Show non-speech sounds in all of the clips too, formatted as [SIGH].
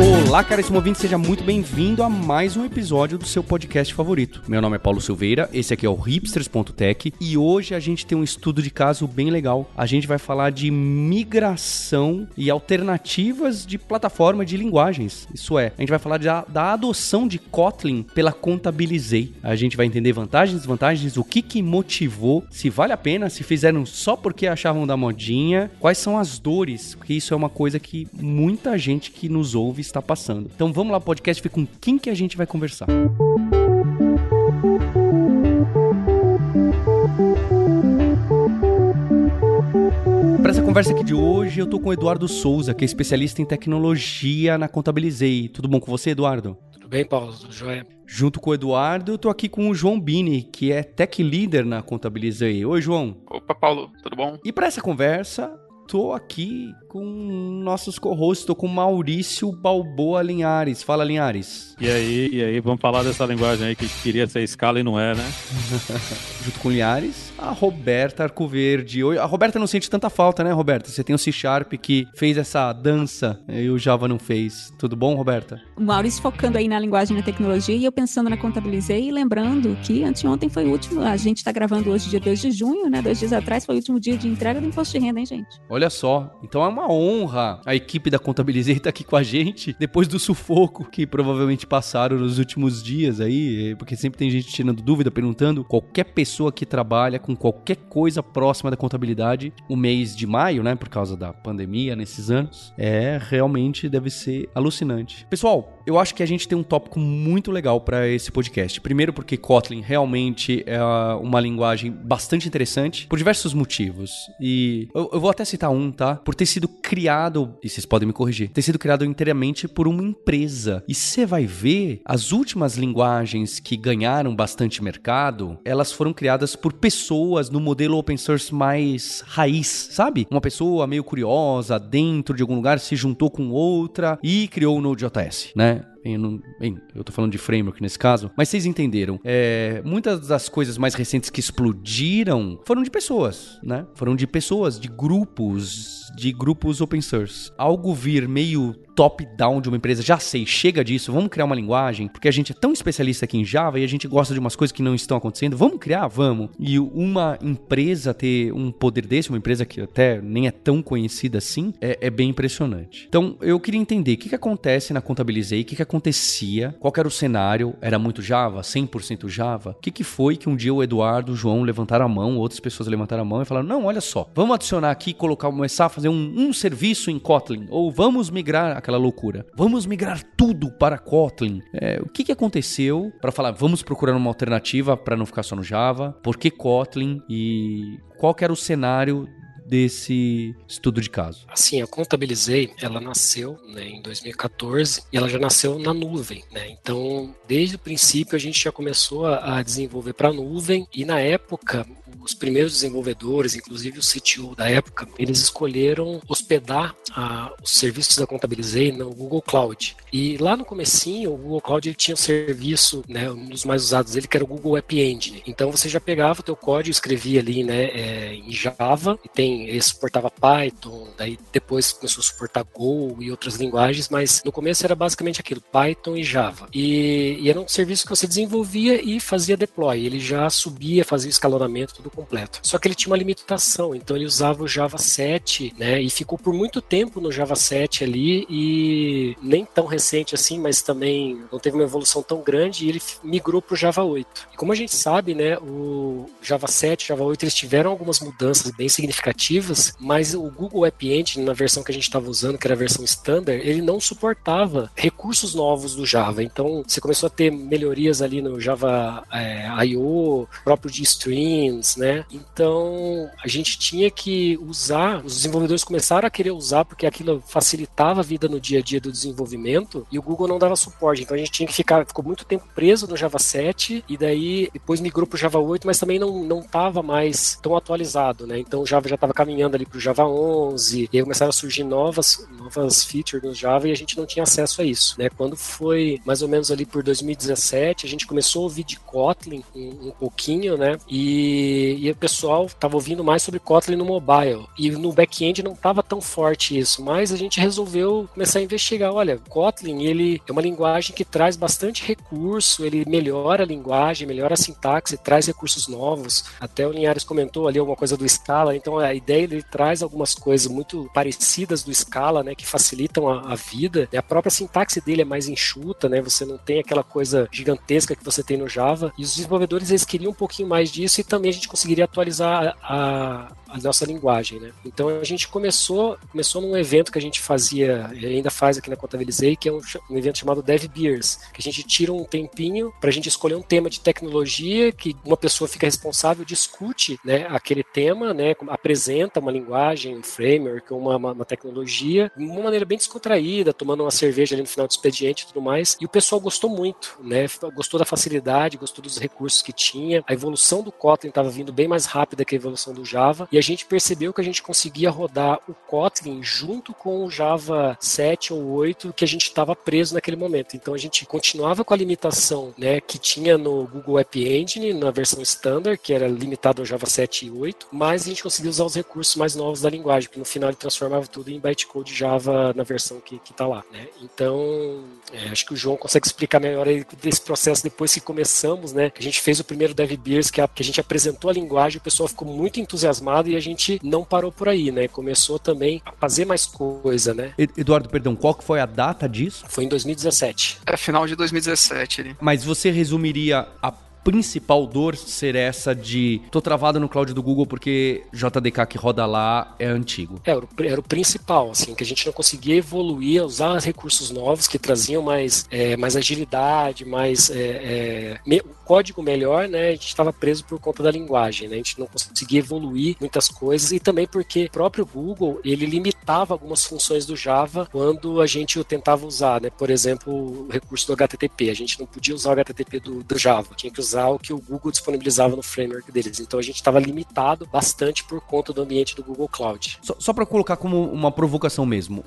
Olá, caríssimo ouvinte, seja muito bem-vindo a mais um episódio do seu podcast favorito. Meu nome é Paulo Silveira, esse aqui é o hipsters.tech e hoje a gente tem um estudo de caso bem legal. A gente vai falar de migração e alternativas de plataforma de linguagens. Isso é, a gente vai falar da, da adoção de Kotlin pela Contabilizei. A gente vai entender vantagens, desvantagens, o que que motivou, se vale a pena, se fizeram só porque achavam da modinha, quais são as dores, porque isso é uma coisa que muita gente que nos ouve está passando. Então vamos lá, podcast, com quem que a gente vai conversar. Para essa conversa aqui de hoje, eu tô com o Eduardo Souza, que é especialista em tecnologia na Contabilizei. Tudo bom com você, Eduardo? Tudo bem, Paulo? Tudo jóia. Junto com o Eduardo, eu tô aqui com o João Bini, que é tech leader na Contabilizei. Oi, João. Opa, Paulo, tudo bom? E para essa conversa, tô aqui com nossos co-hosts, tô com Maurício Balboa Linhares. Fala, Linhares. E aí, e aí, vamos falar dessa linguagem aí que queria ser escala e não é, né? [LAUGHS] Junto com Linhares, a Roberta Arcoverde. A Roberta não sente tanta falta, né, Roberta? Você tem o C Sharp que fez essa dança e o Java não fez. Tudo bom, Roberta? O Maurício focando aí na linguagem e na tecnologia e eu pensando na Contabilizei e lembrando que anteontem foi o último, a gente tá gravando hoje dia 2 de junho, né? Dois dias atrás foi o último dia de entrega do imposto de renda, hein, gente? Olha só. Então é uma honra a equipe da Contabilizei estar aqui com a gente depois do sufoco que provavelmente passaram nos últimos dias aí, porque sempre tem gente tirando dúvida, perguntando. Qualquer pessoa que trabalha com qualquer coisa próxima da contabilidade, o mês de maio, né, por causa da pandemia nesses anos, é realmente deve ser alucinante. Pessoal, eu acho que a gente tem um tópico muito legal para esse podcast. Primeiro, porque Kotlin realmente é uma linguagem bastante interessante por diversos motivos. E eu, eu vou até citar um, tá? Por ter sido criado, e vocês podem me corrigir, ter sido criado inteiramente por uma empresa. E você vai ver, as últimas linguagens que ganharam bastante mercado, elas foram criadas por pessoas no modelo open source mais raiz, sabe? Uma pessoa meio curiosa dentro de algum lugar se juntou com outra e criou o Node.js, né? Bem, eu, não, bem, eu tô falando de framework nesse caso, mas vocês entenderam. É, muitas das coisas mais recentes que explodiram foram de pessoas, né? Foram de pessoas, de grupos, de grupos open source. Algo vir meio top-down de uma empresa, já sei, chega disso, vamos criar uma linguagem, porque a gente é tão especialista aqui em Java e a gente gosta de umas coisas que não estão acontecendo, vamos criar? Vamos. E uma empresa ter um poder desse, uma empresa que até nem é tão conhecida assim, é, é bem impressionante. Então, eu queria entender o que, que acontece na Contabilizei, o que, que acontecia, qual era o cenário, era muito Java, 100% Java? O que, que foi que um dia o Eduardo, o João levantaram a mão, outras pessoas levantaram a mão e falaram, não, olha só, vamos adicionar aqui, colocar, começar a fazer um, um serviço em Kotlin, ou vamos migrar aquela loucura. Vamos migrar tudo para Kotlin. É, o que, que aconteceu para falar, vamos procurar uma alternativa para não ficar só no Java? Por que Kotlin? E qual era o cenário desse estudo de caso? Assim, a Contabilizei, ela nasceu né, em 2014 e ela já nasceu na nuvem, né? Então, desde o princípio a gente já começou a desenvolver para a nuvem e na época os primeiros desenvolvedores, inclusive o CTO da época, eles escolheram hospedar a, os serviços da Contabilizei no Google Cloud. E lá no comecinho, o Google Cloud ele tinha um serviço, né, um dos mais usados dele, que era o Google App Engine. Então você já pegava o teu código, escrevia ali né, é, em Java, e tem, ele suportava Python, daí depois começou a suportar Go e outras linguagens, mas no começo era basicamente aquilo, Python e Java. E, e era um serviço que você desenvolvia e fazia deploy. Ele já subia, fazia o escalonamento, tudo completo. Só que ele tinha uma limitação, então ele usava o Java 7, né? E ficou por muito tempo no Java 7 ali e nem tão recente assim, mas também não teve uma evolução tão grande e ele migrou para o Java 8. E como a gente sabe, né, o Java 7, Java 8, eles tiveram algumas mudanças bem significativas, mas o Google App Engine, na versão que a gente estava usando, que era a versão standard, ele não suportava recursos novos do Java. Então, você começou a ter melhorias ali no Java é, I.O., próprio de streams, né? Então a gente tinha que usar, os desenvolvedores começaram a querer usar porque aquilo facilitava a vida no dia a dia do desenvolvimento e o Google não dava suporte. Então a gente tinha que ficar, ficou muito tempo preso no Java 7 e daí depois migrou para o Java 8, mas também não não estava mais tão atualizado, né? Então o Java já estava caminhando ali para o Java 11, e aí começaram a surgir novas, novas features no Java e a gente não tinha acesso a isso. Né? Quando foi mais ou menos ali por 2017, a gente começou a ouvir de Kotlin um, um pouquinho, né? E, e o pessoal estava ouvindo mais sobre Kotlin no mobile. E no back-end não estava tão forte isso, mas a gente resolveu começar a investigar. Olha, Kotlin ele é uma linguagem que traz bastante recurso, ele melhora a linguagem, melhora a sintaxe, traz recursos novos. Até o Linhares comentou ali alguma coisa do Scala, então a ideia ele traz algumas coisas muito parecidas do Scala, né, que facilitam a, a vida. A própria sintaxe dele é mais enxuta, né? Você não tem aquela coisa gigantesca que você tem no Java. E os desenvolvedores eles queriam um pouquinho mais disso e também a gente conseguiria atualizar a, a nossa linguagem, né? Então a gente começou, começou num evento que a gente fazia, ainda faz aqui na Contabilizei, que é um, um evento chamado Dev Beers, que a gente tira um tempinho para a gente escolher um tema de tecnologia, que uma pessoa fica responsável, discute, né, aquele tema, né, apresenta uma linguagem, um framework, uma, uma, uma tecnologia, de uma maneira bem descontraída, tomando uma cerveja ali no final do expediente e tudo mais. E o pessoal gostou muito, né? Gostou da facilidade, gostou dos recursos que tinha. A evolução do Kotlin estava vindo bem mais rápida que a evolução do Java. E a gente percebeu que a gente conseguia rodar o Kotlin junto com o Java 7 ou 8 que a gente estava preso naquele momento. Então a gente continuava com a limitação né, que tinha no Google App Engine, na versão standard, que era limitado ao Java 7 e 8, mas a gente conseguia usar os recursos mais novos da linguagem, que no final ele transformava tudo em bytecode Java na versão que está lá. Né? Então, é, acho que o João consegue explicar melhor desse processo depois que começamos, né? Que a gente fez o primeiro Dev Beers, que que a gente apresentou a linguagem, o pessoal ficou muito entusiasmado e a gente não parou por aí, né? Começou também a fazer mais coisa, né? Eduardo, perdão, qual que foi a data disso? Foi em 2017. É final de 2017. Ali. Mas você resumiria a principal dor ser essa de tô travado no cloud do Google porque JDK que roda lá é antigo. É, era o, era o principal, assim, que a gente não conseguia evoluir, usar recursos novos que traziam mais, é, mais agilidade, mais é, é, me, código melhor, né? A gente estava preso por conta da linguagem, né? A gente não conseguia evoluir muitas coisas e também porque o próprio Google ele limitava algumas funções do Java quando a gente o tentava usar, né? Por exemplo, o recurso do HTTP, a gente não podia usar o HTTP do, do Java, tinha que usar o que o Google disponibilizava no framework deles. Então a gente estava limitado bastante por conta do ambiente do Google Cloud. Só, só para colocar como uma provocação mesmo,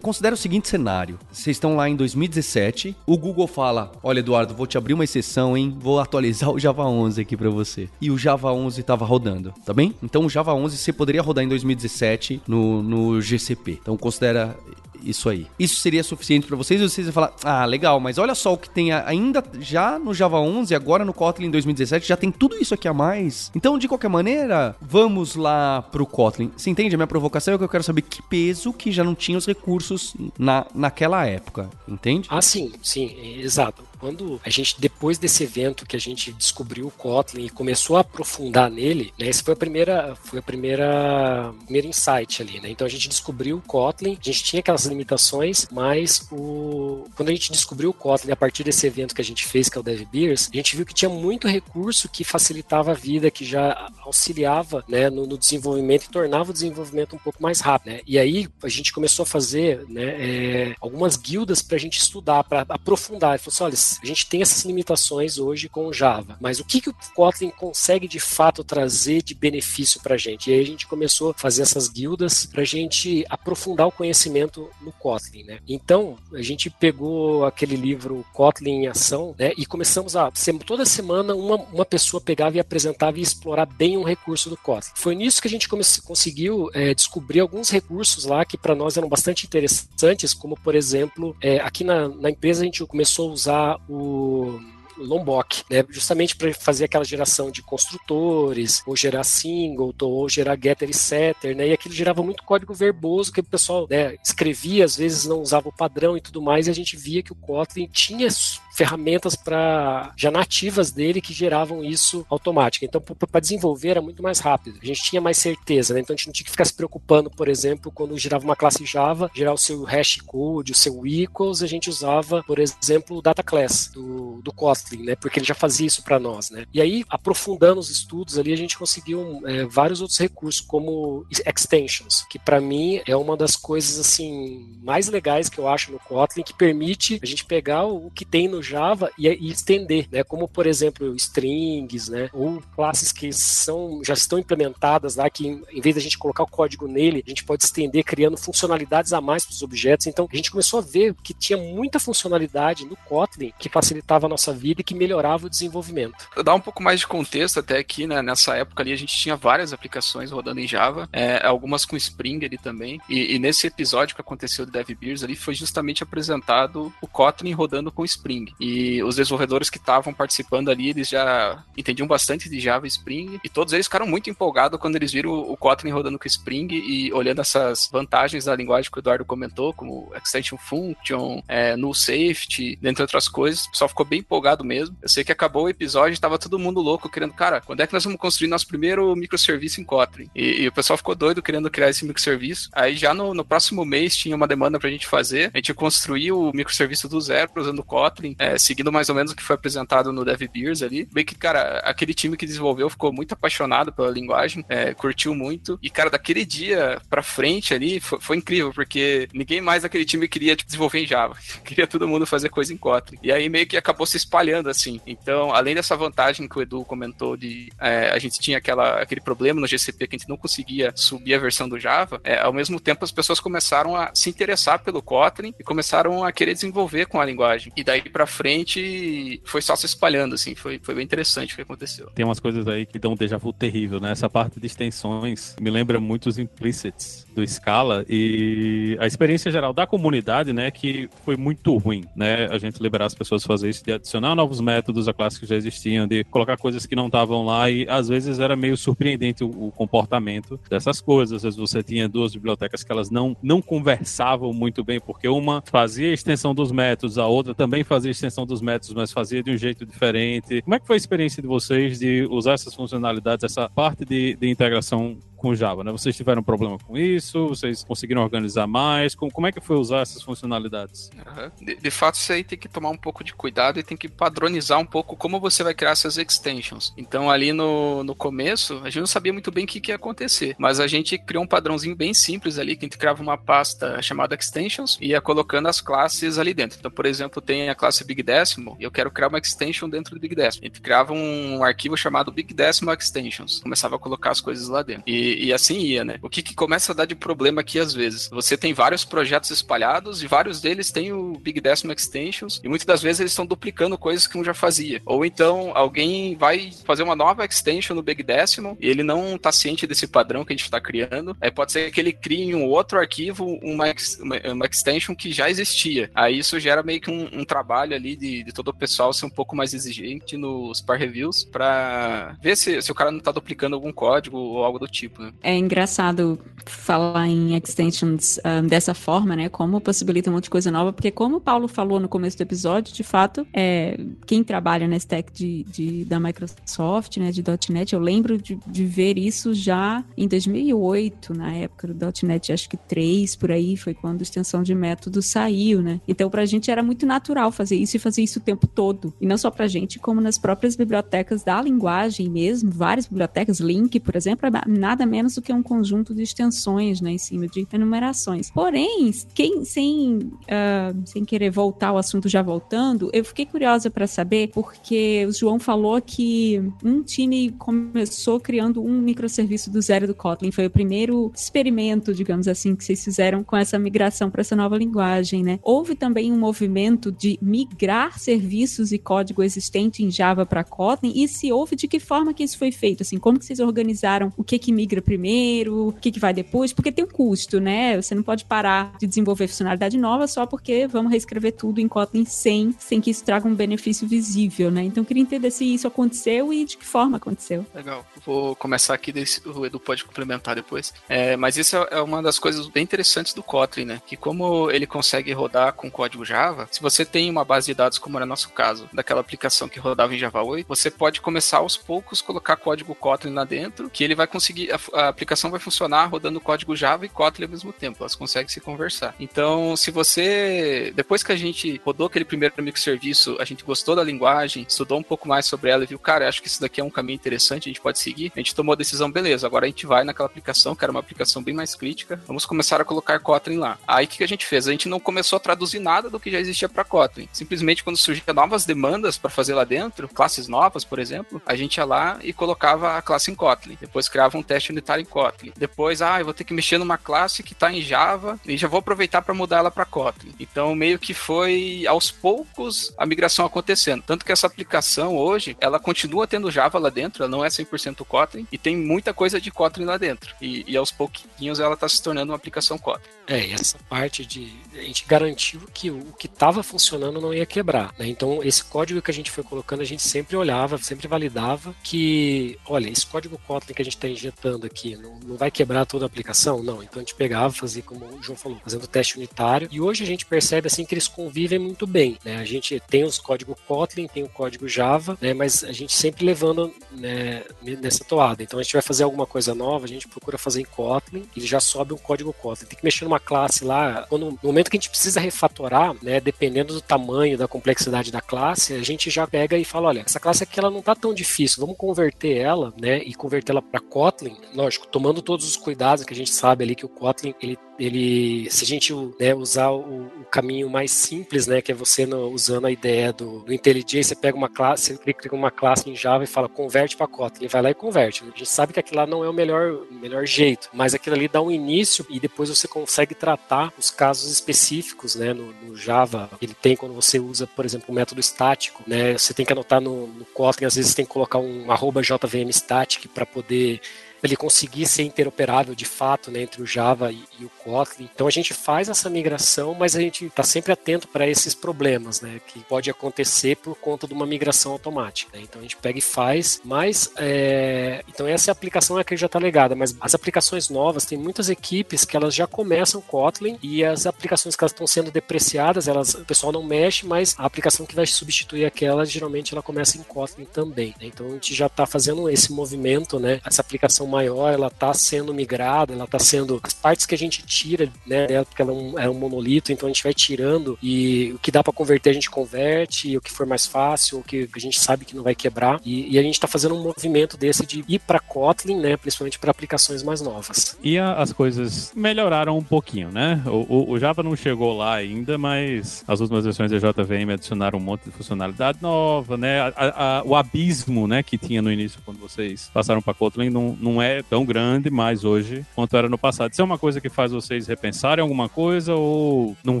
considera o seguinte cenário: vocês estão lá em 2017, o Google fala: Olha, Eduardo, vou te abrir uma exceção, hein? Vou atualizar o Java 11 aqui para você. E o Java 11 estava rodando, tá bem? Então o Java 11 você poderia rodar em 2017 no, no GCP. Então considera isso aí. Isso seria suficiente para vocês? Ou vocês vão falar, ah, legal, mas olha só o que tem ainda já no Java 11, agora no Kotlin 2017, já tem tudo isso aqui a mais. Então, de qualquer maneira, vamos lá pro Kotlin. Você entende? A minha provocação é que eu quero saber que peso que já não tinha os recursos na, naquela época, entende? Ah, sim, sim, exato. Quando a gente, depois desse evento que a gente descobriu o Kotlin e começou a aprofundar nele, né, esse foi a primeira, foi a primeira, primeiro insight ali, né? Então a gente descobriu o Kotlin, a gente tinha aquelas limitações, mas o, quando a gente descobriu o Kotlin a partir desse evento que a gente fez, que é o Dev Beers, a gente viu que tinha muito recurso que facilitava a vida, que já auxiliava, né, no, no desenvolvimento e tornava o desenvolvimento um pouco mais rápido, né? E aí a gente começou a fazer, né, é, algumas guildas para a gente estudar, para aprofundar. Ele falou assim, olha, a gente tem essas limitações hoje com o Java, mas o que, que o Kotlin consegue de fato trazer de benefício para a gente? E aí a gente começou a fazer essas guildas para a gente aprofundar o conhecimento no Kotlin, né? Então, a gente pegou aquele livro Kotlin em Ação, né? E começamos a, toda semana, uma, uma pessoa pegava e apresentava e explorar bem um recurso do Kotlin. Foi nisso que a gente conseguiu é, descobrir alguns recursos lá que para nós eram bastante interessantes, como, por exemplo, é, aqui na, na empresa a gente começou a usar o Lombok, né? Justamente para fazer aquela geração de construtores, ou gerar single, ou gerar getter e setter, né? E aquilo gerava muito código verboso que o pessoal né, escrevia, às vezes não usava o padrão e tudo mais, e a gente via que o Kotlin tinha ferramentas para já nativas dele que geravam isso automático. Então, para desenvolver era muito mais rápido. A gente tinha mais certeza, né? Então a gente não tinha que ficar se preocupando, por exemplo, quando gerava uma classe Java, gerar o seu hash code, o seu equals, a gente usava, por exemplo, o data class do, do Kotlin Kotlin, né? Porque ele já fazia isso para nós, né? E aí, aprofundando os estudos ali, a gente conseguiu é, vários outros recursos, como extensions, que para mim é uma das coisas assim mais legais que eu acho no Kotlin, que permite a gente pegar o que tem no Java e, e estender, né? Como por exemplo strings, né? Ou classes que são já estão implementadas lá, que em vez da gente colocar o código nele, a gente pode estender criando funcionalidades a mais para os objetos. Então a gente começou a ver que tinha muita funcionalidade no Kotlin que facilitava a nossa vida que melhorava o desenvolvimento. Dar um pouco mais de contexto até aqui, né? Nessa época ali a gente tinha várias aplicações rodando em Java, é, algumas com Spring ali também. E, e, nesse episódio que aconteceu do DevBeers ali foi justamente apresentado o Kotlin rodando com Spring. E os desenvolvedores que estavam participando ali, eles já entendiam bastante de Java e Spring e todos eles ficaram muito empolgados quando eles viram o Kotlin rodando com Spring e olhando essas vantagens da linguagem que o Eduardo comentou, como Extension Function, é, Null Safety, dentre outras coisas. O pessoal ficou bem empolgado mesmo. Eu sei que acabou o episódio e tava todo mundo louco querendo, cara, quando é que nós vamos construir nosso primeiro microserviço em Kotlin? E, e o pessoal ficou doido querendo criar esse microserviço. Aí já no, no próximo mês tinha uma demanda pra gente fazer. A gente construiu o microserviço do zero usando Kotlin, é, seguindo mais ou menos o que foi apresentado no DevBeers ali. Bem que, cara, aquele time que desenvolveu ficou muito apaixonado pela linguagem, é, curtiu muito. E, cara, daquele dia pra frente ali foi, foi incrível, porque ninguém mais daquele time queria tipo, desenvolver em Java. [LAUGHS] queria todo mundo fazer coisa em Kotlin. E aí meio que acabou se espalhando assim. Então, além dessa vantagem que o Edu comentou de é, a gente tinha aquela, aquele problema no GCP que a gente não conseguia subir a versão do Java, é, ao mesmo tempo as pessoas começaram a se interessar pelo Kotlin e começaram a querer desenvolver com a linguagem. E daí pra frente foi só se espalhando, assim, foi, foi bem interessante o que aconteceu. Tem umas coisas aí que dão um déjà vu terrível, né? Essa parte de extensões me lembra muito os implicits do Scala e a experiência geral da comunidade, né, que foi muito ruim, né? A gente liberar as pessoas a fazer isso, de adicionar novos métodos a classes que já existiam, de colocar coisas que não estavam lá e às vezes era meio surpreendente o, o, comportamento dessas coisas. Às vezes você tinha duas bibliotecas que elas não, não conversavam muito bem, porque uma fazia a extensão dos métodos, a outra também fazia a extensão dos métodos, mas fazia de um jeito diferente. Como é que foi a experiência de vocês de usar essas funcionalidades, essa parte de, de integração com Java, né? Vocês tiveram problema com isso? Vocês conseguiram organizar mais? Como, é que foi usar essas funcionalidades? Uhum. De, de, fato, você aí tem que tomar um pouco de cuidado e tem que padronizar um pouco como você vai criar essas extensions. Então, ali no, no começo, a gente não sabia muito bem o que, que ia acontecer, mas a gente criou um padrãozinho bem simples ali, que a gente criava uma pasta chamada extensions e ia colocando as classes ali dentro. Então, por exemplo, tem a classe Big Decimal e eu quero criar uma extension dentro do Big Decimal. A gente criava um arquivo chamado Big Decimal Extensions. Começava a colocar as coisas lá dentro. E e, assim ia, né? O que, que começa a dar de problema aqui às vezes? Você tem vários projetos espalhados e vários deles têm o Big Decimal Extensions e muitas das vezes eles estão duplicando coisas que um já fazia. Ou então alguém vai fazer uma nova extension no Big Decimal e ele não está ciente desse padrão que a gente está criando. Aí pode ser que ele crie em um outro arquivo uma, uma, uma, extension que já existia. Aí isso gera meio que um, um trabalho ali de, de, todo o pessoal ser um pouco mais exigente nos par reviews para ver se, se o cara não está duplicando algum código ou algo do tipo. Né? É engraçado falar em extensions um, dessa forma, né? Como possibilita um monte de coisa nova, porque como o Paulo falou no começo do episódio, de fato, é, quem trabalha na stack de, de, da Microsoft, né, de .NET, eu lembro de, de ver isso já em 2008, na época do .NET, acho que 3, por aí, foi quando a extensão de método saiu, né? Então, pra gente era muito natural fazer isso e fazer isso o tempo todo. E não só pra gente, como nas próprias bibliotecas da linguagem mesmo, várias bibliotecas, Link, por exemplo, é nada menos do que um conjunto de extensões né, em cima de enumerações. Porém, quem, sem, uh, sem querer voltar ao assunto já voltando, eu fiquei curiosa para saber, porque o João falou que um time começou criando um microserviço do zero do Kotlin. Foi o primeiro experimento, digamos assim, que vocês fizeram com essa migração para essa nova linguagem, né? Houve também um movimento de migrar serviços e código existente em Java para Kotlin, e se houve, de que forma que isso foi feito? Assim, como que vocês organizaram o que que migra primeiro? primeiro, o que, que vai depois, porque tem um custo, né? Você não pode parar de desenvolver funcionalidade nova só porque vamos reescrever tudo em Kotlin 100, sem que isso traga um benefício visível, né? Então eu queria entender se isso aconteceu e de que forma aconteceu. Legal. Vou começar aqui, o Edu pode complementar depois. É, mas isso é uma das coisas bem interessantes do Kotlin, né? Que como ele consegue rodar com código Java, se você tem uma base de dados, como era nosso caso, daquela aplicação que rodava em Java 8, você pode começar aos poucos colocar código Kotlin lá dentro, que ele vai conseguir a aplicação vai funcionar rodando código Java e Kotlin ao mesmo tempo. Elas conseguem se conversar. Então, se você, depois que a gente rodou aquele primeiro microserviço, a gente gostou da linguagem, estudou um pouco mais sobre ela e viu, cara, acho que isso daqui é um caminho interessante, a gente pode seguir. A gente tomou a decisão, beleza, agora a gente vai naquela aplicação, que era uma aplicação bem mais crítica, vamos começar a colocar Kotlin lá. Aí o que a gente fez? A gente não começou a traduzir nada do que já existia para Kotlin. Simplesmente quando surgiam novas demandas para fazer lá dentro, classes novas, por exemplo, a gente ia lá e colocava a classe em Kotlin. Depois criava um teste unitário em Kotlin. Depois, ah, eu vou ter que mexer numa classe que está em Java e já vou aproveitar para mudar ela para Kotlin. Então, meio que foi aos poucos a migração acontecendo. Tanto que essa aplicação hoje, ela continua tendo Java lá dentro, ela não é 100% Kotlin e tem muita coisa de Kotlin lá dentro. E, e aos pouquinhos ela está se tornando uma aplicação Kotlin. É, e essa parte de. A gente garantiu que o que estava funcionando não ia quebrar. Né? Então, esse código que a gente foi colocando, a gente sempre olhava, sempre validava que, olha, esse código Kotlin que a gente está injetando aqui não, não vai quebrar toda a aplicação? Não. Então, a gente pegava, fazia como o João falou, fazendo teste unitário. E hoje a gente percebe assim que eles convivem muito bem. Né? A gente tem os códigos Kotlin, tem o código Java, né? mas a gente sempre levando né, nessa toada. Então, a gente vai fazer alguma coisa nova, a gente procura fazer em Kotlin e já sobe um código Kotlin. Tem que mexer numa classe lá, quando, no momento que a gente precisa refatorar, né, dependendo do tamanho, da complexidade da classe, a gente já pega e fala, olha, essa classe aqui ela não tá tão difícil, vamos converter ela, né, e converter ela para Kotlin, lógico, tomando todos os cuidados que a gente sabe ali que o Kotlin ele ele, se a gente né, usar o, o, caminho mais simples, né, que é você no, usando a ideia do, do IntelliJ, você pega uma classe, você clica uma classe em Java e fala converte para Kotlin, ele vai lá e converte. A gente sabe que aquilo lá não é o melhor, melhor jeito, mas aquilo ali dá um início e depois você consegue tratar os casos específicos, né, no, no Java. Ele tem quando você usa, por exemplo, o método estático, né, você tem que anotar no, no Kotlin, às vezes tem que colocar um arroba JVM static para poder ele conseguir ser interoperável de fato né, entre o Java e, e, o Kotlin. Então a gente faz essa migração, mas a gente está sempre atento para esses problemas, né, que pode acontecer por conta de uma migração automática. Né? Então a gente pega e faz, mas é... então essa aplicação é que já está legada, mas as aplicações novas tem muitas equipes que elas já começam Kotlin e as aplicações que elas estão sendo depreciadas, elas o pessoal não mexe, mas a aplicação que vai substituir aquela geralmente ela começa em Kotlin também. Né? Então a gente já está fazendo esse movimento, né? Essa aplicação maior, ela está sendo migrada, ela está sendo as partes que a gente tira, né, dela, porque ela é um, é um, monolito, então a gente vai tirando e o que dá para converter a gente converte, e o que for mais fácil, o que a gente sabe que não vai quebrar, e, e a gente está fazendo um movimento desse de ir para Kotlin, né, principalmente para aplicações mais novas. E a, as coisas melhoraram um pouquinho, né? O, o, o, Java não chegou lá ainda, mas as últimas versões da JVM adicionaram um monte de funcionalidade nova, né? A, a, o abismo, né, que tinha no início quando vocês passaram para Kotlin não, não é tão grande mais hoje quanto era no passado. Isso é uma coisa que faz vocês repensarem alguma coisa ou não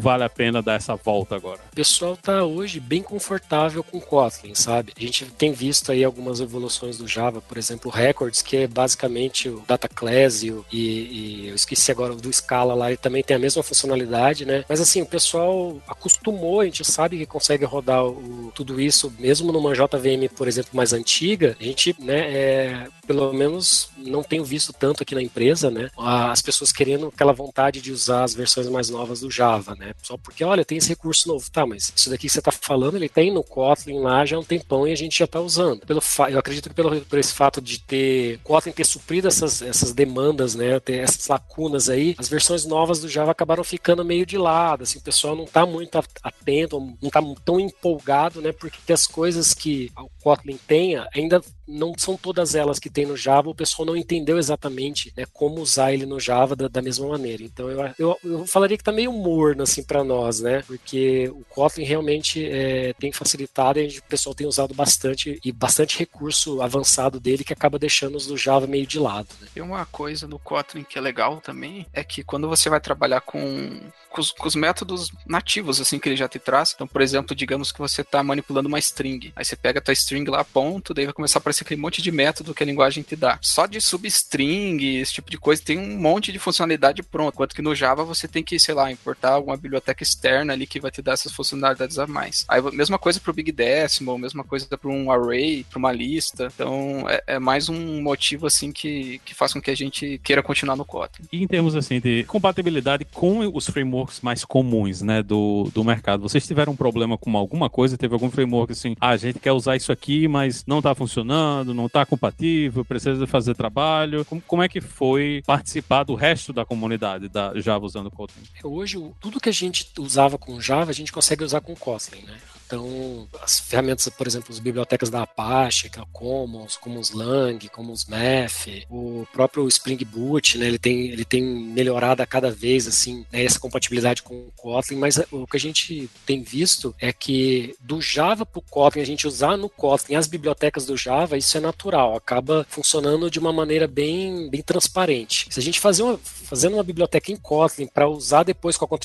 vale a pena dar essa volta agora? O pessoal tá hoje bem confortável com Kotlin, sabe? A gente tem visto aí algumas evoluções do Java, por exemplo, o Records, que é basicamente o Data Class e, e, eu esqueci agora do Scala lá, ele também tem a mesma funcionalidade, né? Mas assim, o pessoal acostumou, a gente sabe que consegue rodar o, tudo isso, mesmo numa JVM, por exemplo, mais antiga, a gente, né, é, pelo menos não tenho visto tanto aqui na empresa, né? As pessoas querendo aquela vontade de usar as versões mais novas do Java, né? Só porque, olha, tem esse recurso novo, tá? Mas isso daqui que você está falando, ele tem no Kotlin lá já há um tempão e a gente já está usando. Pelo eu acredito que pelo, por esse fato de ter Kotlin ter suprido essas, essas demandas, né? Ter essas lacunas aí, as versões novas do Java acabaram ficando meio de lado, assim, o pessoal não está muito atento, não está tão empolgado, né? Porque as coisas que o Kotlin tem ainda não são todas elas que tem no Java, o pessoal não entendeu exatamente né, como usar ele no Java da, da mesma maneira. Então eu, eu, eu, falaria que tá meio morno assim para nós, né? Porque o Kotlin realmente é, tem facilitado e o pessoal tem usado bastante e bastante recurso avançado dele que acaba deixando os do Java meio de lado. Né? Tem uma coisa no Kotlin que é legal também, é que quando você vai trabalhar com, com, os, com os métodos nativos assim que ele já te traz, então por exemplo, digamos que você está manipulando uma string, aí você pega a tua string lá, ponto, daí vai começar a aparecer aquele monte de método que a linguagem te dá. Só de substring, esse tipo de coisa, tem um monte de funcionalidade pronta. Enquanto que no Java você tem que, sei lá, importar alguma biblioteca externa ali que vai te dar essas funcionalidades a mais. Aí, mesma coisa para o Big Decimal, mesma coisa para um array, para uma lista. Então, é, é, mais um motivo, assim, que, que faz com que a gente queira continuar no Kotlin. E em termos, assim, de compatibilidade com os frameworks mais comuns, né, do, do mercado, vocês tiveram um problema com alguma coisa? Teve algum framework, assim, ah, a gente quer usar isso aqui, mas não está funcionando, não está compatível, precisa fazer trabalho trabalho? Como, como é que foi participar do resto da comunidade da Java usando Kotlin? Hoje, tudo que a gente usava com Java, a gente consegue usar com Kotlin, né? Então, as ferramentas, por exemplo, as bibliotecas da Apache, que é o Commons, Commons Lang, Commons Math, o próprio Spring Boot, né, ele tem, ele tem melhorado a cada vez, assim, né, essa compatibilidade com o Kotlin, mas o que a gente tem visto é que do Java para o Kotlin, a gente usar no Kotlin as bibliotecas do Java, isso é natural, acaba funcionando de uma maneira bem, bem transparente. Se a gente fazer uma, fazendo uma biblioteca em Kotlin para usar depois com a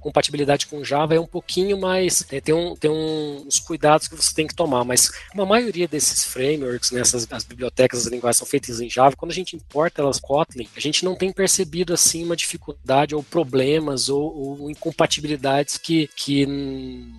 compatibilidade com Java, é um pouquinho mais, né, tem um, tem um os cuidados que você tem que tomar, mas uma maioria desses frameworks, né, essas, as bibliotecas, as linguagens são feitas em Java, quando a gente importa elas Kotlin, a gente não tem percebido assim uma dificuldade ou problemas ou, ou incompatibilidades que, que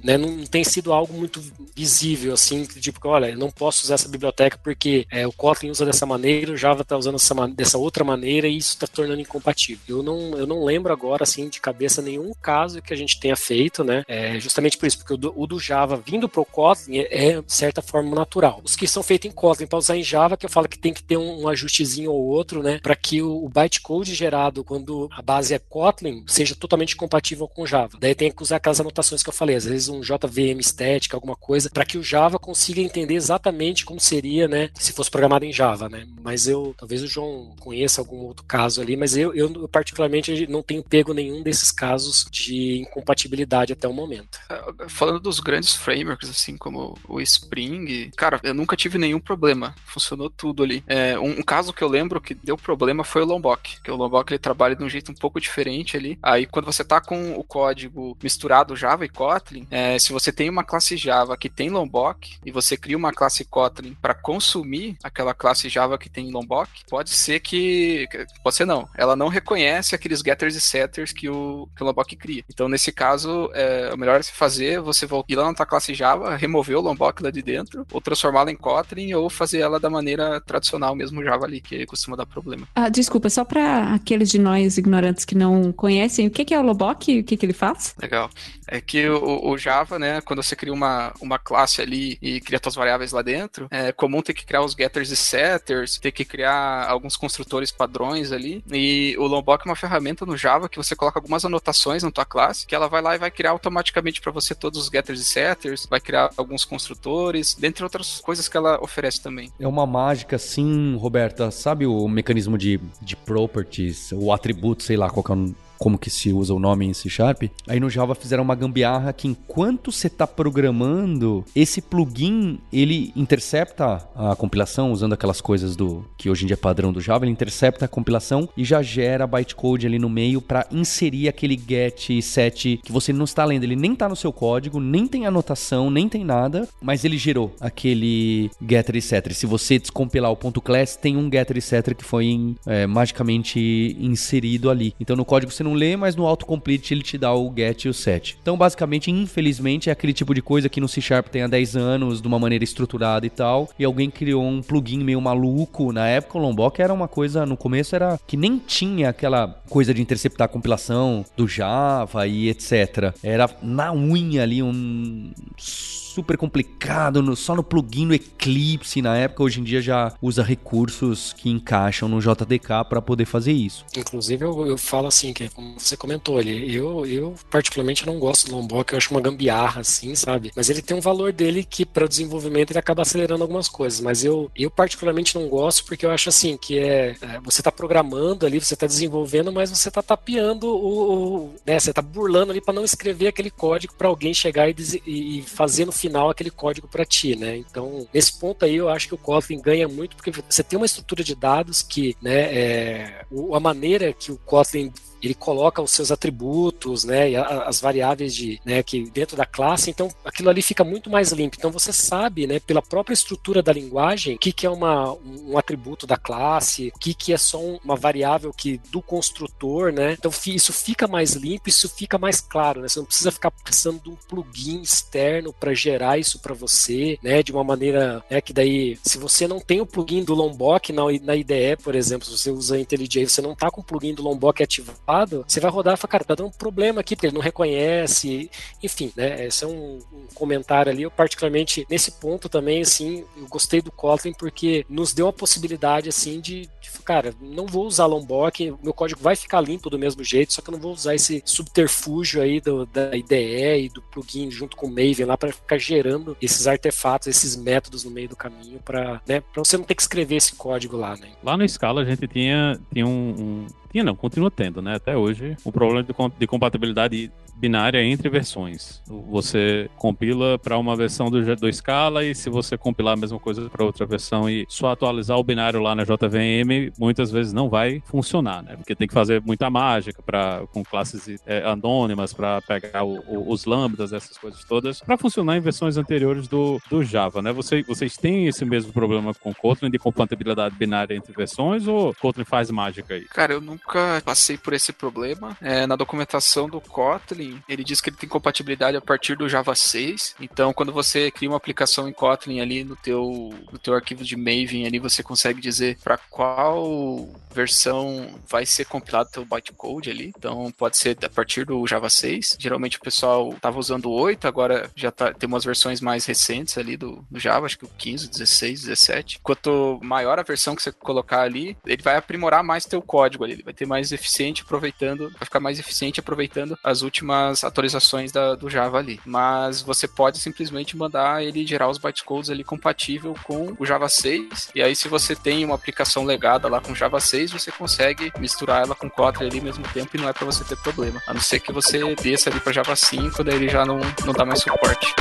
né, não tem sido algo muito visível, assim, tipo, olha, eu não posso usar essa biblioteca porque é, o Kotlin usa dessa maneira, o Java está usando essa, dessa outra maneira e isso está tornando incompatível. Eu não, eu não lembro agora, assim, de cabeça nenhum caso que a gente tenha feito, né, é, justamente por isso, porque o do, o do Java vindo para o Kotlin é, é, de certa forma natural. Os que são feitos em Kotlin para usar em Java, que eu falo que tem que ter um, um ajustezinho ou outro, né, para que o, o bytecode gerado quando a base é Kotlin seja totalmente compatível com Java. Daí tem que usar aquelas anotações que eu falei, às vezes um JVM estética, alguma coisa, para que o Java consiga entender exatamente como seria, né, se fosse programado em Java, né. Mas eu, talvez o João conheça algum outro caso ali, mas eu, eu particularmente não tenho pego nenhum desses casos de incompatibilidade até o momento. É, falando dos grandes grandes frameworks, assim como o Spring, cara, eu nunca tive nenhum problema. Funcionou tudo ali. É, um, um, caso que eu lembro que deu problema foi o Lombok, que o Lombok ele trabalha de um jeito um pouco diferente ali. Aí quando você tá com o código misturado Java e Kotlin, é, se você tem uma classe Java que tem Lombok e você cria uma classe Kotlin para consumir aquela classe Java que tem Lombok, pode ser que pode ser não, ela não reconhece aqueles getters e setters que o, que o Lombok cria. Então nesse caso, é, o melhor é se fazer você voltar lá na tua classe Java, remover o Lombok lá de dentro, ou transformá-la em Kotlin, ou fazer ela da maneira tradicional mesmo Java ali, que costuma dar problema. Ah, desculpa, só para aqueles de nós ignorantes que não conhecem, o que é o Lombok? O que, que ele faz? Legal. É que o, o, Java, né, quando você cria uma, uma classe ali e cria suas variáveis lá dentro, é comum ter que criar os getters e setters, ter que criar alguns construtores padrões ali. E o Lombok é uma ferramenta no Java que você coloca algumas anotações na tua classe, que ela vai lá e vai criar automaticamente para você todos os getters e setters setters, vai criar alguns construtores, dentre outras coisas que ela oferece também. É uma mágica, sim, Roberta. Sabe o mecanismo de, de properties, o atributo, sei lá qual é o como que se usa o nome em C Sharp. Aí no Java fizeram uma gambiarra que enquanto você está programando, esse plugin ele intercepta a compilação usando aquelas coisas do que hoje em dia é padrão do Java, ele intercepta a compilação e já gera bytecode ali no meio para inserir aquele get set que você não está lendo, ele nem está no seu código, nem tem anotação, nem tem nada, mas ele gerou aquele getter e setter. Se você descompilar o ponto .class, tem um getter e setter que foi é, magicamente inserido ali. Então no código você não lê, mas no autocomplete ele te dá o get e o set. Então, basicamente, infelizmente, é aquele tipo de coisa que no C Sharp tem há 10 anos, de uma maneira estruturada e tal, e alguém criou um plugin meio maluco. Na época, o Lombok era uma coisa, no começo era que nem tinha aquela coisa de interceptar a compilação do Java e etc. Era na unha ali um super complicado, no, só no plugin no Eclipse na época. Hoje em dia já usa recursos que encaixam no JDK para poder fazer isso. Inclusive, eu, eu, falo assim, que como você comentou ali, eu, eu particularmente não gosto do Lombok, eu acho uma gambiarra, assim, sabe? Mas ele tem um valor dele que para o desenvolvimento ele acaba acelerando algumas coisas. Mas eu, eu particularmente não gosto porque eu acho assim, que é, é você está programando ali, você está desenvolvendo, mas você está tapeando o, o, né, você está burlando ali para não escrever aquele código para alguém chegar e, e fazer no final final aquele código para ti, né? Então, nesse ponto aí, eu acho que o Kotlin ganha muito porque você tem uma estrutura de dados que, né, é, a maneira que o Kotlin ele coloca os seus atributos, né, e as variáveis de, né, que dentro da classe, então aquilo ali fica muito mais limpo. Então você sabe, né, pela própria estrutura da linguagem, o que, que é uma, um atributo da classe, o que, que é só uma variável que do construtor, né? Então isso fica mais limpo, isso fica mais claro, né? Você não precisa ficar precisando de um plugin externo para gerar isso para você, né, de uma maneira, né, que daí se você não tem o plugin do Lombok na, na IDE, por exemplo, se você usa IntelliJ, você não está com o plugin do Lombok ativado lado, você vai rodar e fala, cara, tá dando um problema aqui, porque ele não reconhece, enfim, né? Esse é um, um comentário ali. Eu, particularmente, nesse ponto também, assim, eu gostei do Kotlin porque nos deu a possibilidade, assim, de, de cara, não vou usar Lombok, meu código vai ficar limpo do mesmo jeito, só que eu não vou usar esse subterfúgio aí do, da IDE e do plugin junto com o Maven lá para ficar gerando esses artefatos, esses métodos no meio do caminho para, né, para você não ter que escrever esse código lá, né? Lá no Scala a gente tinha, tinha um, um tinha não, continua tendo, né? Até hoje, o problema de, de compatibilidade binária entre versões. Você compila para uma versão do, do Scala e se você compilar a mesma coisa para outra versão e só atualizar o binário lá na JVM, muitas vezes não vai funcionar, né? Porque tem que fazer muita mágica para com classes é, anônimas para pegar o, o, os lambdas, essas coisas todas, para funcionar em versões anteriores do, do Java, né? Você, vocês têm esse mesmo problema com Kotlin de compatibilidade binária entre versões ou Kotlin faz mágica aí? Cara, eu nunca passei por esse problema. É, na documentação do Kotlin Ele diz que ele tem compatibilidade a partir do Java 6. Então, quando você cria uma aplicação em Kotlin ali no teu, no teu arquivo de Maven ali, você consegue dizer para qual versão vai ser compilado teu bytecode ali. Então, pode ser a partir do Java 6. Geralmente o pessoal estava usando o 8, agora já tá, tem umas versões mais recentes ali do, do Java, acho que o 15, 16, 17. Quanto maior a versão que você colocar ali, ele vai aprimorar mais teu código ali, ele vai ter mais eficiente aproveitando, vai ficar mais eficiente aproveitando as últimas últimas atualizações da, do Java ali. Mas você pode simplesmente mandar ele gerar os bytecodes ali compatível com o Java 6. E aí, se você tem uma aplicação legada lá com Java 6, você consegue misturar ela com Kotlin ali ao mesmo tempo e não é para você ter problema. A não ser que você desça ali para Java 5, daí ele já não, não dá mais suporte.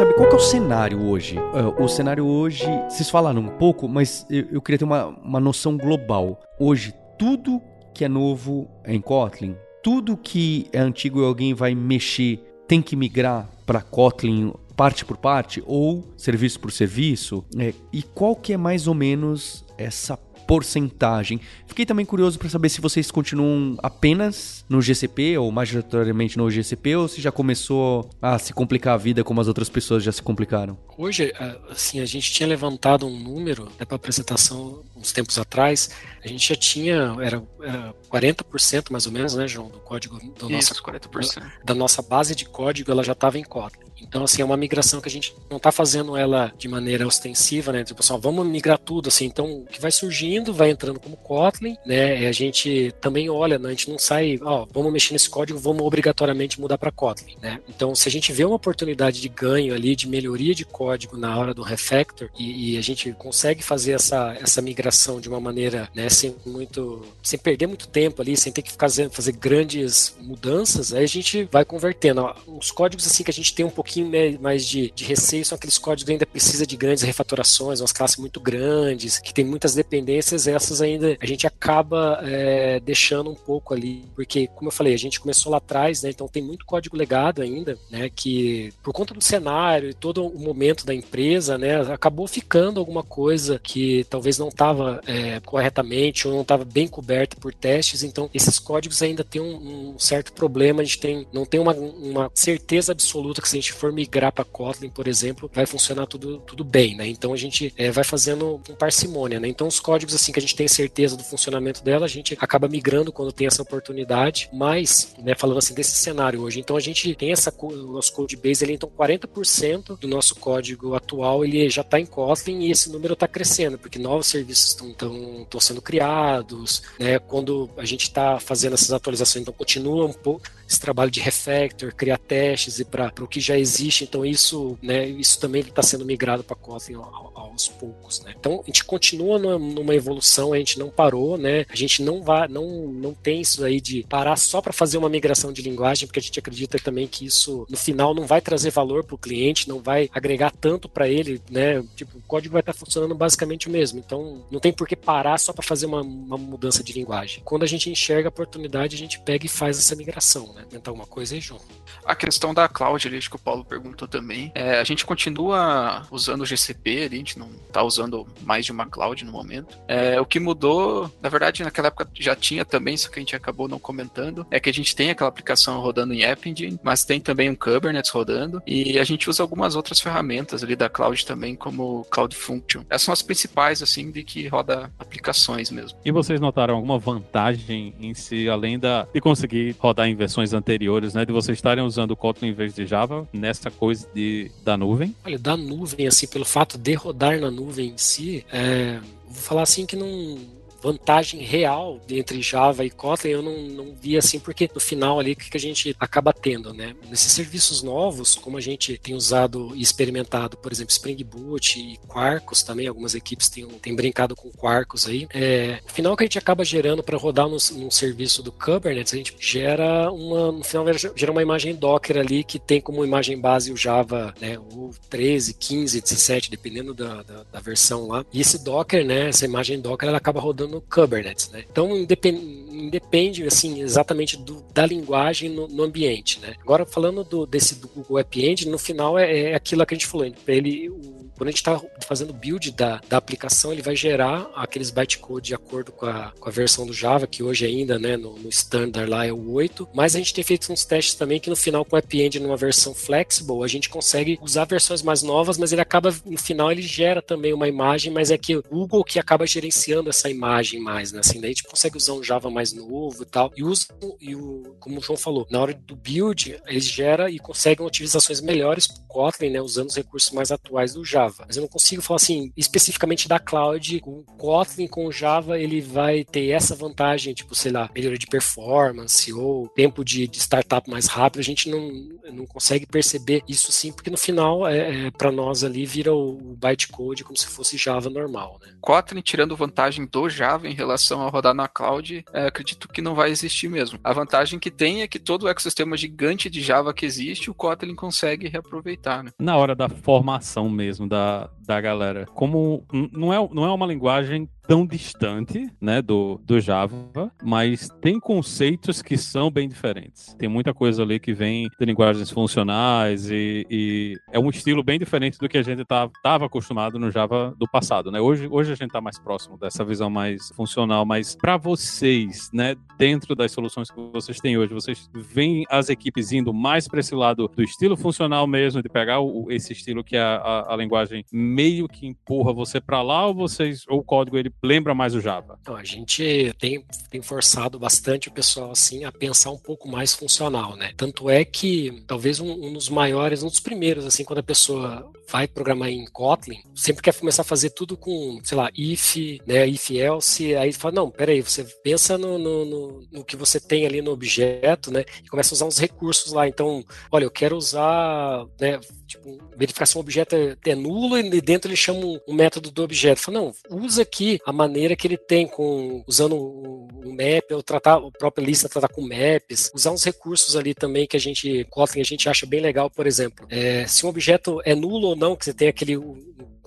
Saber qual que é o cenário hoje. Uh, o cenário hoje, vocês falaram um pouco, mas eu, eu queria ter uma, uma noção global. Hoje, tudo que é novo é em Kotlin, tudo que é antigo e alguém vai mexer tem que migrar para Kotlin parte por parte ou serviço por serviço? É, e qual que é mais ou menos essa porcentagem. Fiquei também curioso para saber se vocês continuam apenas no GCP ou majoritariamente no GCP ou se já começou a se complicar a vida como as outras pessoas já se complicaram. Hoje, assim, a gente tinha levantado um número né, para apresentação uns tempos atrás, a gente já tinha, era, era 40% mais ou menos, né, João, do código do Isso, nossa, 40%. Da, da nossa base de código, ela já estava em Kotlin. Então, assim, é uma migração que a gente não está fazendo ela de maneira ostensiva, né? Tipo, assim, vamos migrar tudo, assim. Então, o que vai surgindo, vai entrando como Kotlin, né? E a gente também olha, né? A gente não sai, ó, vamos mexer nesse código, vamos obrigatoriamente mudar para Kotlin, né? Então, se a gente vê uma oportunidade de ganho ali, de melhoria de código na hora do refactor, e, e a gente consegue fazer essa, essa migração de uma maneira, né, sem muito, sem perder muito tempo ali, sem ter que fazer, fazer grandes mudanças, aí a gente vai convertendo. Os códigos, assim, que a gente tem um pouquinho pouquinho mais de, de receio são aqueles códigos ainda precisa de grandes refatorações, umas classes muito grandes, que tem muitas dependências, essas ainda a gente acaba é, deixando um pouco ali, porque, como eu falei, a gente começou lá atrás, né, então tem muito código legado ainda, né, que por conta do cenário e todo o momento da empresa, né, acabou ficando alguma coisa que talvez não estava é, corretamente ou não estava bem coberta por testes, então esses códigos ainda têm um, um certo problema, a gente tem, não tem uma, uma certeza absoluta que se a gente for migrar para Kotlin, por exemplo, vai funcionar tudo, tudo bem, né? Então a gente é, vai fazendo com parcimônia, né? Então os códigos assim que a gente tem certeza do funcionamento dela, a gente acaba migrando quando tem essa oportunidade, mas, né, falando assim desse cenário hoje, então a gente tem essa o nosso code base ali, então 40% do nosso código atual ele já está em Kotlin e esse número está crescendo, porque novos serviços estão sendo criados, né? Quando a gente está fazendo essas atualizações, então continua um pouco esse trabalho de refactor, criar testes e para o que já existe. Então isso, né, isso também está sendo migrado para Kotlin aos poucos, né? Então a gente continua numa, numa, evolução, a gente não parou, né? A gente não vai, não, não tem isso aí de parar só para fazer uma migração de linguagem, porque a gente acredita também que isso no final não vai trazer valor para o cliente, não vai agregar tanto para ele, né? Tipo, o código vai estar tá funcionando basicamente o mesmo. Então não tem por que parar só para fazer uma, uma mudança de linguagem. Quando a gente enxerga a oportunidade, a gente pega e faz essa migração, né? Né? Alguma coisa aí, João? A questão da cloud, ali, acho que o Paulo perguntou também. É, a gente continua usando o GCP, ali, a gente não está usando mais de uma cloud no momento. É, o que mudou, na verdade, naquela época já tinha também, só que a gente acabou não comentando, é que a gente tem aquela aplicação rodando em App Engine, mas tem também um Kubernetes rodando, e a gente usa algumas outras ferramentas ali da cloud também, como Cloud Function. Essas são as principais, assim, de que roda aplicações mesmo. E vocês notaram alguma vantagem em si, além da, de conseguir rodar em versões anteriores, né? De vocês estarem usando Kotlin em vez de Java, nessa coisa de, da nuvem? Olha, da nuvem, assim, pelo fato de rodar na nuvem em si, é, vou falar assim que não vantagem real entre Java e Kotlin eu não, não vi assim, porque no final ali o que, que a gente acaba tendo, né? Nesses serviços novos, como a gente tem usado e experimentado, por exemplo, Spring Boot e Quarkus também, algumas equipes têm, têm brincado com Quarkus aí, é, no final que a gente acaba gerando para rodar num, num, serviço do Kubernetes, a gente gera uma, no final gera uma imagem Docker ali que tem como imagem base o Java, né, o 13, 15, 17, dependendo da, da, da versão lá. E esse Docker, né, essa imagem Docker, ela acaba rodando no Kubernetes, né? Então independe, assim exatamente do, da linguagem no, no, ambiente, né? Agora falando do, desse do Google App Engine, no final é, é aquilo que a gente falou, ele o, quando a gente está fazendo build da, da aplicação, ele vai gerar aqueles bytecode de acordo com a, com a versão do Java, que hoje ainda, né, no, no standard lá é o 8, mas a gente tem feito uns testes também que no final com o App Engine numa versão flexible, a gente consegue usar versões mais novas, mas ele acaba, no final ele gera também uma imagem, mas é que o Google que acaba gerenciando essa imagem mais, né, assim, daí a gente consegue usar um Java mais novo e tal, e usa, e o, como o João falou, na hora do build, ele gera e consegue utilizações melhores para o Kotlin, né, usando os recursos mais atuais do Java. Java. Mas eu não consigo falar assim, especificamente da cloud, o Kotlin com o Java, ele vai ter essa vantagem, tipo, sei lá, melhoria de performance ou tempo de, de startup mais rápido. A gente não, não consegue perceber isso sim, porque no final, é, é para nós ali, vira o, o bytecode como se fosse Java normal, né? Kotlin tirando vantagem do Java em relação a rodar na cloud, é, acredito que não vai existir mesmo. A vantagem que tem é que todo o ecossistema gigante de Java que existe, o Kotlin consegue reaproveitar, né? Na hora da formação mesmo da da, da galera. Como não é, não é uma linguagem tão distante, né, do, do Java, mas tem conceitos que são bem diferentes. Tem muita coisa ali que vem de linguagens funcionais e, e é um estilo bem diferente do que a gente estava tá, acostumado no Java do passado, né? Hoje, hoje a gente está mais próximo dessa visão mais funcional, mas para vocês, né, dentro das soluções que vocês têm hoje, vocês veem as equipes indo mais para esse lado do estilo funcional mesmo, de pegar o, esse estilo que a, a, a linguagem meio que empurra você para lá, ou vocês, ou o código ele lembra mais o Java? Então, a gente tem, tem forçado bastante o pessoal assim a pensar um pouco mais funcional, né? Tanto é que talvez um, um dos maiores, um dos primeiros, assim, quando a pessoa vai programar em Kotlin, sempre quer começar a fazer tudo com, sei lá, if, né, if else, aí fala, não, peraí, você pensa no, no, no, no que você tem ali no objeto, né, e começa a usar uns recursos lá, então, olha, eu quero usar, né, tipo, verificação objeto é, é nulo e dentro ele chama um, um método do objeto. Fala, não, usa aqui a maneira que ele tem com usando o, o map, ou tratar a própria lista tratar com maps, usar uns recursos ali também que a gente Kotlin a gente acha bem legal, por exemplo. É, se um objeto é nulo ou não, que você tem aquele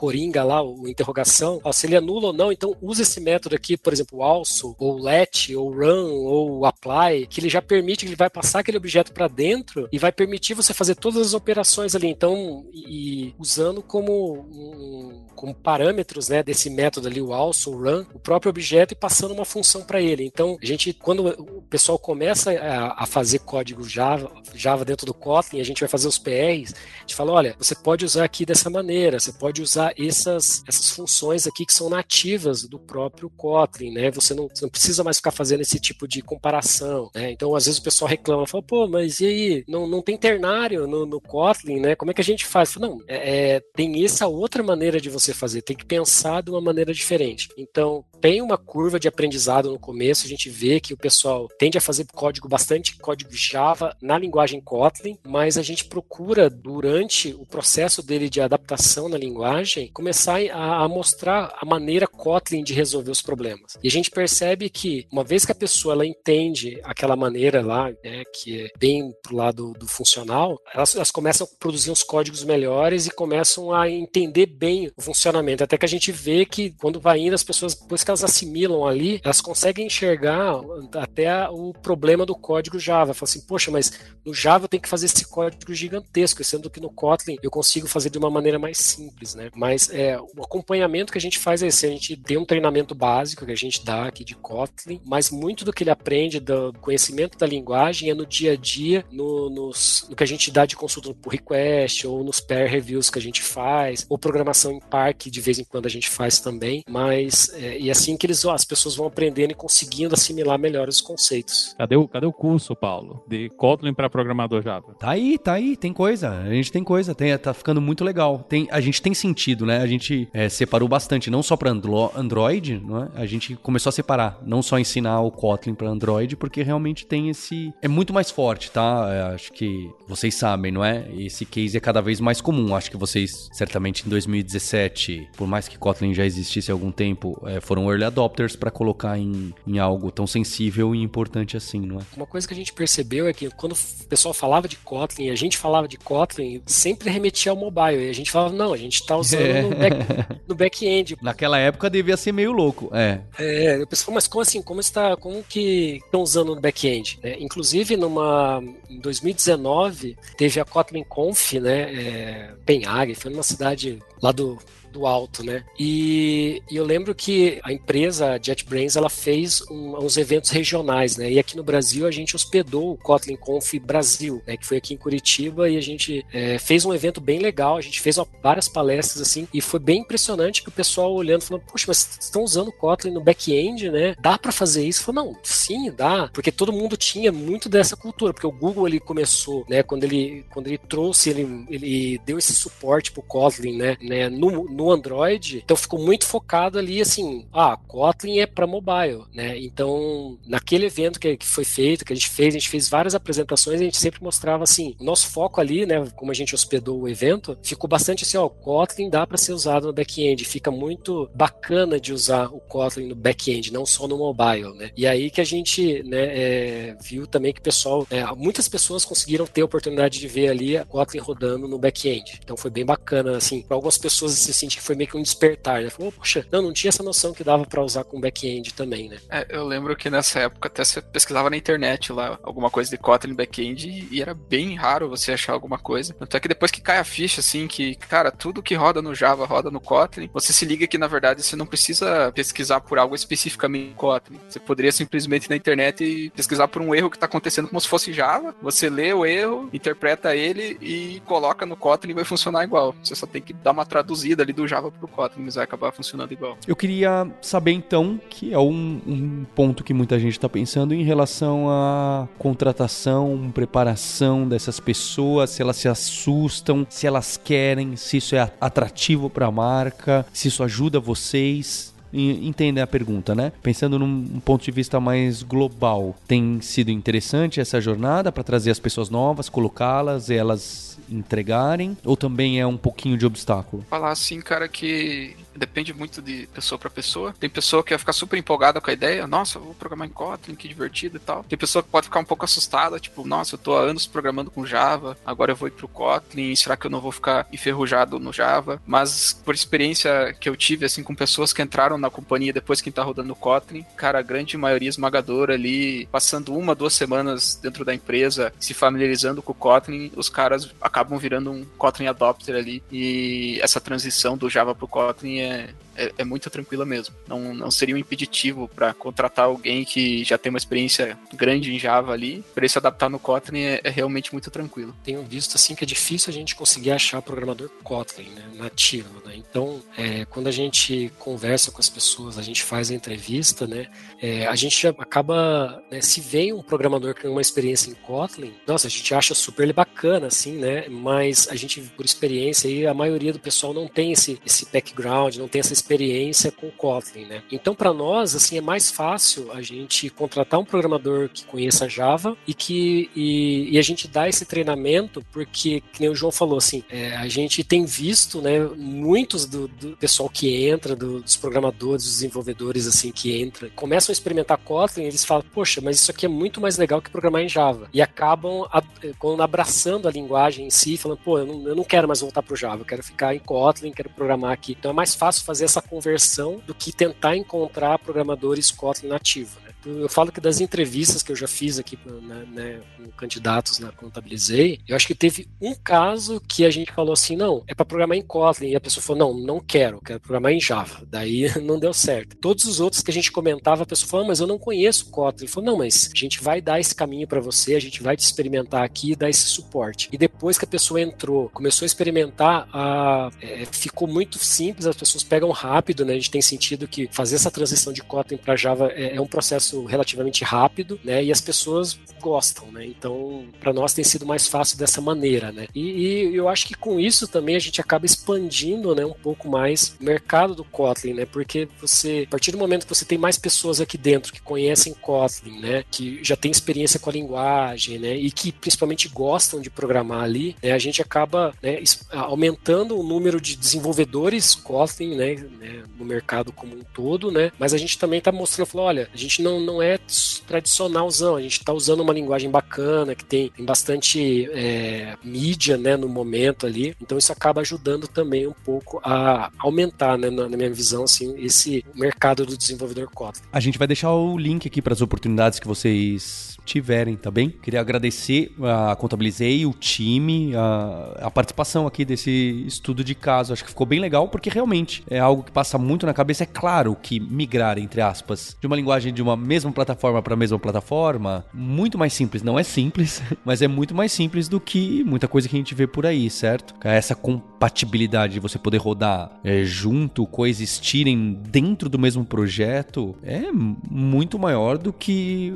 coringa lá, o interrogação, ó, se ele é nulo ou não, então usa esse método aqui, por exemplo, also, ou let, ou run, ou apply, que ele já permite que ele vai passar aquele objeto para dentro e vai permitir você fazer todas as operações ali. Então, e, usando como um, como parâmetros né, desse método ali, o also, o run, o próprio objeto e passando uma função para ele. Então, a gente, quando o pessoal começa a, a, fazer código Java, Java dentro do Kotlin, a gente vai fazer os PRs, a gente fala, olha, você pode usar aqui dessa maneira, você pode usar essas, essas funções aqui que são nativas do próprio Kotlin, né? Você não, você não precisa mais ficar fazendo esse tipo de comparação, né? Então, às vezes o pessoal reclama, fala, pô, mas e aí, não, não tem ternário no, no Kotlin, né? Como é que a gente faz? Fala, não, é, é, tem essa outra maneira de você fazer, tem que pensar de uma maneira diferente. Então, tem uma curva de aprendizado no começo, a gente vê que o pessoal tende a fazer código, bastante código Java na linguagem Kotlin, mas a gente procura, durante o processo dele de adaptação na linguagem, linguagem começar a, a mostrar a maneira Kotlin de resolver os problemas. E a gente percebe que, uma vez que a pessoa ela entende aquela maneira lá, né, que é bem pro lado do funcional, elas, elas começam a produzir uns códigos melhores e começam a entender bem o funcionamento. Até que a gente vê que quando vai indo, as pessoas, depois que elas assimilam ali, elas conseguem enxergar até o problema do código Java. Fala assim, poxa, mas no Java eu tenho que fazer esse código gigantesco, sendo que no Kotlin eu consigo fazer de uma maneira mais simples, né? Mas é, o acompanhamento que a gente faz é esse, a gente tem um treinamento básico que a gente dá aqui de Kotlin, mas muito do que ele aprende do conhecimento da linguagem é no dia a dia, no, nos, no que a gente dá de consulta por request, ou nos peer reviews que a gente faz, ou programação em Park, de vez em quando a gente faz também, mas é, e assim que eles, as pessoas vão aprendendo e conseguindo assimilar melhor os conceitos. Cadê o, cadê o curso, Paulo, de Kotlin para programador Java? Tá aí, tá aí, tem coisa. A gente tem coisa, tem, tá ficando muito legal. Tem, a gente tem sentido, né? A gente é, separou bastante, não só para Android, não é? A gente começou a separar, não só ensinar o Kotlin para Android, porque realmente tem esse é muito mais forte, tá? É, acho que vocês sabem, não é? Esse case é cada vez mais comum. Acho que vocês certamente em 2017, por mais que Kotlin já existisse há algum tempo, é, foram early adopters para colocar em, em algo tão sensível e importante assim, não é? Uma coisa que a gente percebeu é que quando o pessoal falava de Kotlin, a gente falava de Kotlin, sempre remetia ao mobile. E a gente falava, não, a gente está usando é. no, back, back-end. Naquela época devia ser meio louco, é. É, eu pensava, mas como assim? Como está, como que estão usando no back-end? É, inclusive, numa, em 2019, teve a Kotlin Conf, né, é, Penhague, foi numa cidade lá do do alto, né? E, e, eu lembro que a empresa JetBrains ela fez um, uns eventos regionais, né? E aqui no Brasil a gente hospedou o Kotlin Conf Brasil, né? Que foi aqui em Curitiba e a gente é, fez um evento bem legal. A gente fez ó, várias palestras assim e foi bem impressionante que o pessoal olhando falando, poxa, mas estão usando Kotlin no back-end, né? Dá para fazer isso? Falei, não, sim, dá, porque todo mundo tinha muito dessa cultura, porque o Google ele começou, né? Quando ele quando ele trouxe ele ele deu esse suporte pro Kotlin, né? né no, no no Android, então ficou muito focado ali assim, ah, Kotlin é para mobile, né? Então, naquele evento que, que foi feito, que a gente fez, a gente fez várias apresentações, a gente sempre mostrava assim, nosso foco ali, né, como a gente hospedou o evento, ficou bastante assim, ó, Kotlin dá para ser usado no back-end, fica muito bacana de usar o Kotlin no back-end, não só no mobile, né? E aí que a gente, né, é, viu também que o pessoal, é, muitas pessoas conseguiram ter a oportunidade de ver ali a Kotlin rodando no back-end. Então foi bem bacana, assim, para algumas pessoas se sentir que foi meio que um despertar, né? Falou, poxa, não, não tinha essa noção que dava para usar com back-end também, né? É, eu lembro que nessa época até você pesquisava na internet lá alguma coisa de Kotlin back-end e era bem raro você achar alguma coisa. Tanto é que depois que cai a ficha, assim, que, cara, tudo que roda no Java roda no Kotlin, você se liga que, na verdade, você não precisa pesquisar por algo especificamente em Kotlin. Você poderia simplesmente na internet e pesquisar por um erro que está acontecendo como se fosse Java, você lê o erro, interpreta ele e coloca no Kotlin e vai funcionar igual. Você só tem que dar uma traduzida ali do Java pro Kotlin, mas vai acabar funcionando igual. Eu queria saber então, que é um, um ponto que muita gente está pensando em relação à contratação, preparação dessas pessoas, se elas se assustam, se elas querem, se isso é atrativo para a marca, se isso ajuda vocês entendem a pergunta, né? Pensando num ponto de vista mais global, tem sido interessante essa jornada para trazer as pessoas novas, colocá-las, elas entregarem, ou também é um pouquinho de obstáculo? Falar assim, cara, que depende muito de pessoa para pessoa. Tem pessoa que vai ficar super empolgada com a ideia, nossa, vou programar em Kotlin, que divertido e tal. Tem pessoa que pode ficar um pouco assustada, tipo, nossa, eu tô há anos programando com Java, agora eu vou ir pro Kotlin, será que eu não vou ficar enferrujado no Java? Mas por experiência que eu tive, assim, com pessoas que entraram na companhia depois que tá rodando o Kotlin, cara, a grande maioria esmagadora ali, passando uma, duas semanas dentro da empresa, se familiarizando com o Kotlin, os caras acabam virando um Kotlin adopter ali, e essa transição do Java pro Kotlin é, yeah. É, é, muito tranquila mesmo. Não, não seria um impeditivo para contratar alguém que já tem uma experiência grande em Java ali. Para se adaptar no Kotlin é, é, realmente muito tranquilo. Tenho visto assim que é difícil a gente conseguir achar programador Kotlin, né, nativo. Né? Então, é, quando a gente conversa com as pessoas, a gente faz a entrevista, né, é, a gente acaba, né, se vem um programador com uma experiência em Kotlin, nossa, a gente acha super bacana, assim, né? Mas a gente, por experiência aí, a maioria do pessoal não tem esse, esse background, não tem essa experiência com Kotlin, né? Então, para nós, assim, é mais fácil a gente contratar um programador que conheça Java e que e, e a gente dá esse treinamento porque, que nem o João falou, assim, é, a gente tem visto, né, muitos do, do pessoal que entra, do, dos programadores, dos desenvolvedores, assim, que entra, começam a experimentar Kotlin, eles falam, poxa, mas isso aqui é muito mais legal que programar em Java. E acabam abraçando a linguagem em si, falando, pô, eu não, eu não quero mais voltar para o Java, eu quero ficar em Kotlin, quero programar aqui. Então é mais fácil fazer essa conversão do que tentar encontrar programadores Kotlin nativo. Né? eu falo que das entrevistas que eu já fiz aqui né, né, com candidatos na Contabilizei, eu acho que teve um caso que a gente falou assim, não, é para programar em Kotlin, e a pessoa falou, não, não quero, quero programar em Java. Daí [LAUGHS] não deu certo. Todos os outros que a gente comentava, a pessoa falou, ah, mas eu não conheço Kotlin. Ele falou, não, mas a gente vai dar esse caminho para você, a gente vai te experimentar aqui e dar esse suporte. E depois que a pessoa entrou, começou a experimentar, a, é, ficou muito simples, as pessoas pegam rápido, né? A gente tem sentido que fazer essa transição de Kotlin para Java é, é um processo relativamente rápido, né? E as pessoas gostam, né? Então, para nós tem sido mais fácil dessa maneira, né? E, e, eu acho que com isso também a gente acaba expandindo, né, um pouco mais o mercado do Kotlin, né? Porque você, a partir do momento que você tem mais pessoas aqui dentro que conhecem Kotlin, né, que já tem experiência com a linguagem, né, e que principalmente gostam de programar ali, né, a gente acaba né, aumentando o número de desenvolvedores Kotlin, né, né, no mercado como um todo, né? Mas a gente também está mostrando, falou, olha, a gente não não é tradicionalzão. A gente está usando uma linguagem bacana, que tem, tem bastante é, mídia né, no momento ali. Então isso acaba ajudando também um pouco a aumentar, né, na, na minha visão, assim, esse mercado do desenvolvedor Kotlin. A gente vai deixar o link aqui para as oportunidades que vocês tiverem, tá bem? Queria agradecer a Contabilizei, o time, a, a, participação aqui desse estudo de caso. Acho que ficou bem legal, porque realmente é algo que passa muito na cabeça. É claro que migrar, entre aspas, de uma linguagem de uma mesma plataforma para a mesma plataforma, muito mais simples. Não é simples, [LAUGHS] mas é muito mais simples do que muita coisa que a gente vê por aí, certo? Essa compatibilidade de você poder rodar é, junto, coexistirem dentro do mesmo projeto, é muito maior do que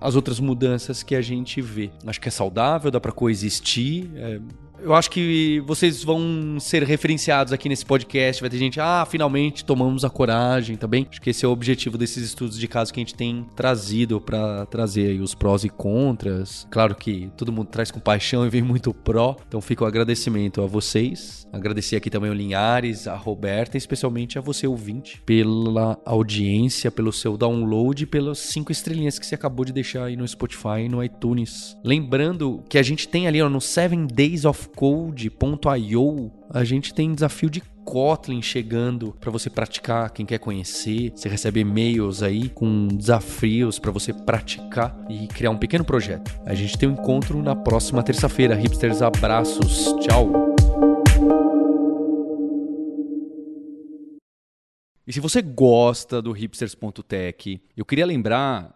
as outras mudanças que a gente vê. Acho que é saudável, dá para coexistir. É eu acho que vocês vão ser referenciados aqui nesse podcast. Vai ter gente, ah, finalmente tomamos a coragem também. Tá acho que esse é o objetivo desses estudos de caso que a gente tem trazido para trazer aí os prós e contras. Claro que todo mundo traz com paixão e vem muito pró. Então fica o agradecimento a vocês. Agradecer aqui também o Linhares, a Roberta, e especialmente a você, ouvinte, pela audiência, pelo seu download e pelas cinco estrelinhas que você acabou de deixar aí no Spotify e no iTunes. Lembrando que a gente tem ali ó, no Seven Days of code.io, a gente tem desafio de Kotlin chegando para você praticar, quem quer conhecer. Você recebe e-mails aí com desafios para você praticar e criar um pequeno projeto. A gente tem um encontro na próxima terça-feira. Hipsters, abraços. Tchau. E se você gosta do hipsters.tech, eu queria lembrar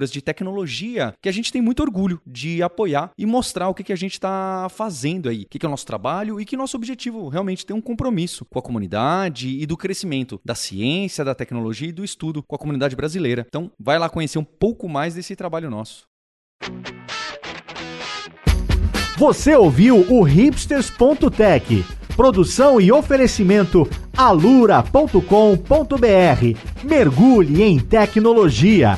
influenciadoras de tecnologia que a gente tem muito orgulho de apoiar e mostrar o que, que a gente está fazendo aí, o que, que é o nosso trabalho e que nosso objetivo realmente tem um compromisso com a comunidade e do crescimento da ciência, da tecnologia e do estudo com a comunidade brasileira. Então, vai lá conhecer um pouco mais desse trabalho nosso. Você ouviu o hipsters.tech. Produção e oferecimento alura.com.br. Mergulhe em tecnologia.